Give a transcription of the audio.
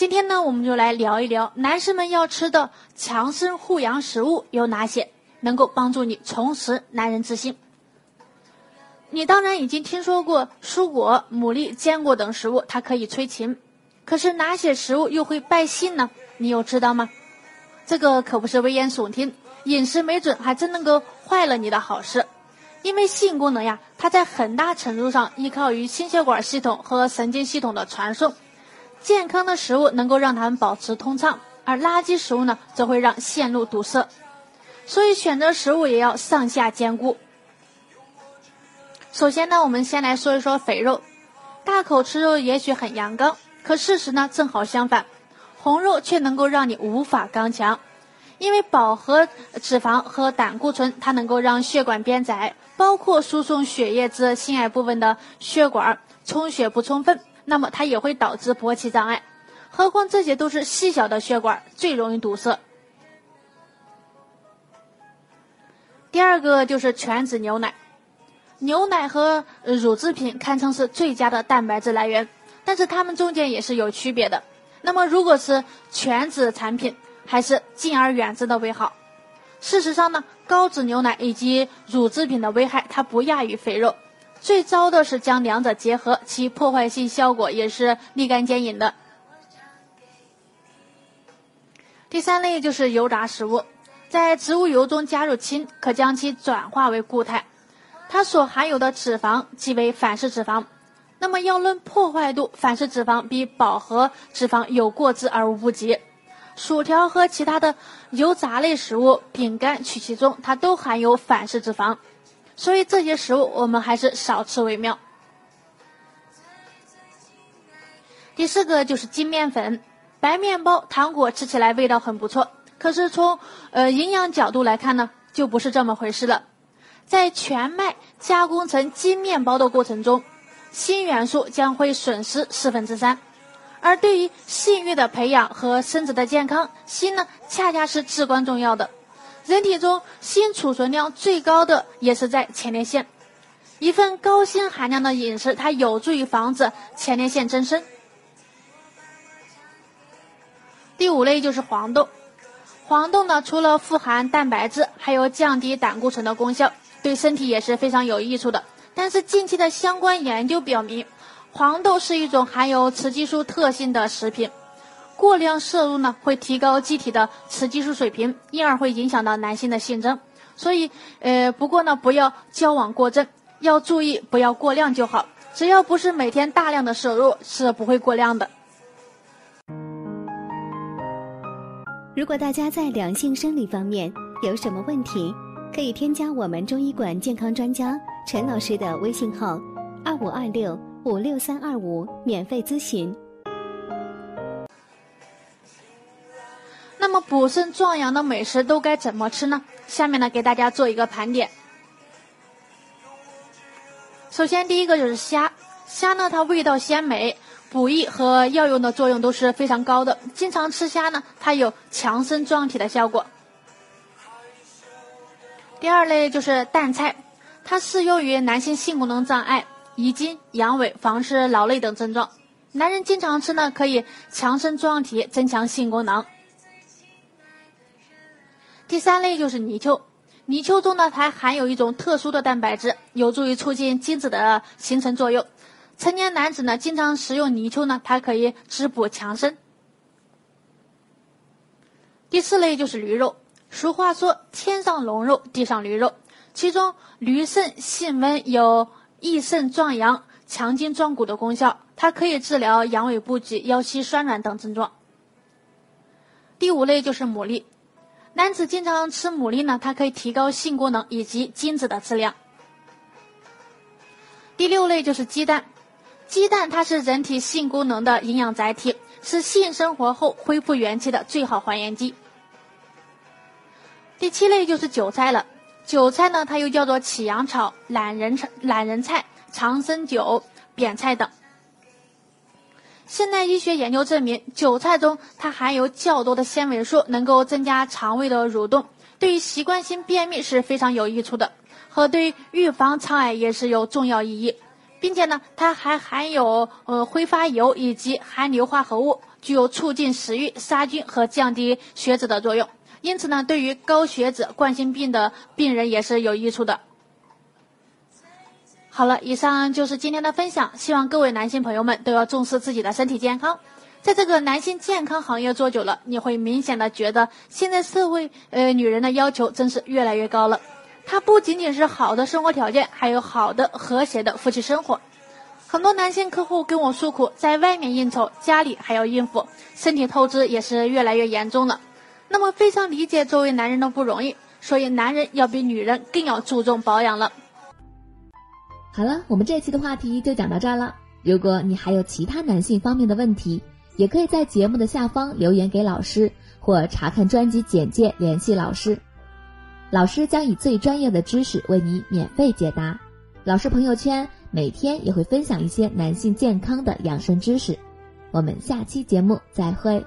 今天呢，我们就来聊一聊男士们要吃的强身护阳食物有哪些，能够帮助你重拾男人自信。你当然已经听说过蔬果、牡蛎、坚果等食物，它可以催情。可是哪些食物又会败兴呢？你有知道吗？这个可不是危言耸听，饮食没准还真能够坏了你的好事。因为性功能呀，它在很大程度上依靠于心血管系统和神经系统的传送。健康的食物能够让他们保持通畅，而垃圾食物呢，则会让线路堵塞。所以选择食物也要上下兼顾。首先呢，我们先来说一说肥肉。大口吃肉也许很阳刚，可事实呢正好相反，红肉却能够让你无法刚强。因为饱和脂肪和胆固醇，它能够让血管变窄，包括输送血液至心爱部分的血管充血不充分。那么它也会导致勃起障碍，何况这些都是细小的血管，最容易堵塞。第二个就是全脂牛奶，牛奶和乳制品堪称是最佳的蛋白质来源，但是它们中间也是有区别的。那么如果是全脂产品，还是敬而远之的为好。事实上呢，高脂牛奶以及乳制品的危害，它不亚于肥肉。最糟的是将两者结合，其破坏性效果也是立竿见影的。第三类就是油炸食物，在植物油中加入氢，可将其转化为固态，它所含有的脂肪即为反式脂肪。那么要论破坏度，反式脂肪比饱和脂肪有过之而无不及。薯条和其他的油炸类食物、饼干曲奇中，它都含有反式脂肪。所以这些食物我们还是少吃为妙。第四个就是精面粉，白面包、糖果吃起来味道很不错，可是从呃营养角度来看呢，就不是这么回事了。在全麦加工成精面包的过程中，锌元素将会损失四分之三，而对于性欲的培养和身子的健康，锌呢恰恰是至关重要的。人体中锌储存量最高的也是在前列腺，一份高锌含量的饮食，它有助于防止前列腺增生。第五类就是黄豆，黄豆呢除了富含蛋白质，还有降低胆固醇的功效，对身体也是非常有益处的。但是近期的相关研究表明，黄豆是一种含有雌激素特性的食品。过量摄入呢，会提高机体的雌激素水平，因而会影响到男性的性征。所以，呃，不过呢，不要交往过正，要注意不要过量就好。只要不是每天大量的摄入，是不会过量的。如果大家在两性生理方面有什么问题，可以添加我们中医馆健康专家陈老师的微信号：二五二六五六三二五，免费咨询。那么补肾壮阳的美食都该怎么吃呢？下面呢给大家做一个盘点。首先第一个就是虾，虾呢它味道鲜美，补益和药用的作用都是非常高的。经常吃虾呢，它有强身壮体的效果。第二类就是蛋菜，它适用于男性性功能障碍、遗精、阳痿、房事劳累等症状。男人经常吃呢，可以强身壮体，增强性功能。第三类就是泥鳅，泥鳅中呢，它含有一种特殊的蛋白质，有助于促进精子的形成作用。成年男子呢，经常食用泥鳅呢，它可以滋补强身。第四类就是驴肉，俗话说“天上龙肉，地上驴肉”，其中驴肾性温，有益肾壮阳、强筋壮骨的功效，它可以治疗阳痿不举、腰膝酸软等症状。第五类就是牡蛎。男子经常吃牡蛎呢，它可以提高性功能以及精子的质量。第六类就是鸡蛋，鸡蛋它是人体性功能的营养载体，是性生活后恢复元气的最好还原剂。第七类就是韭菜了，韭菜呢，它又叫做起阳草、懒人、懒人菜、长生韭、扁菜等。现代医学研究证明，韭菜中它含有较多的纤维素，能够增加肠胃的蠕动，对于习惯性便秘是非常有益处的，和对预防肠癌也是有重要意义。并且呢，它还含有呃挥发油以及含硫化合物，具有促进食欲、杀菌和降低血脂的作用。因此呢，对于高血脂、冠心病的病人也是有益处的。好了，以上就是今天的分享，希望各位男性朋友们都要重视自己的身体健康。在这个男性健康行业做久了，你会明显的觉得，现在社会呃女人的要求真是越来越高了。它不仅仅是好的生活条件，还有好的和谐的夫妻生活。很多男性客户跟我诉苦，在外面应酬，家里还要应付，身体透支也是越来越严重了。那么非常理解作为男人的不容易，所以男人要比女人更要注重保养了。好了，我们这期的话题就讲到这儿了。如果你还有其他男性方面的问题，也可以在节目的下方留言给老师，或查看专辑简介联系老师。老师将以最专业的知识为你免费解答。老师朋友圈每天也会分享一些男性健康的养生知识。我们下期节目再会。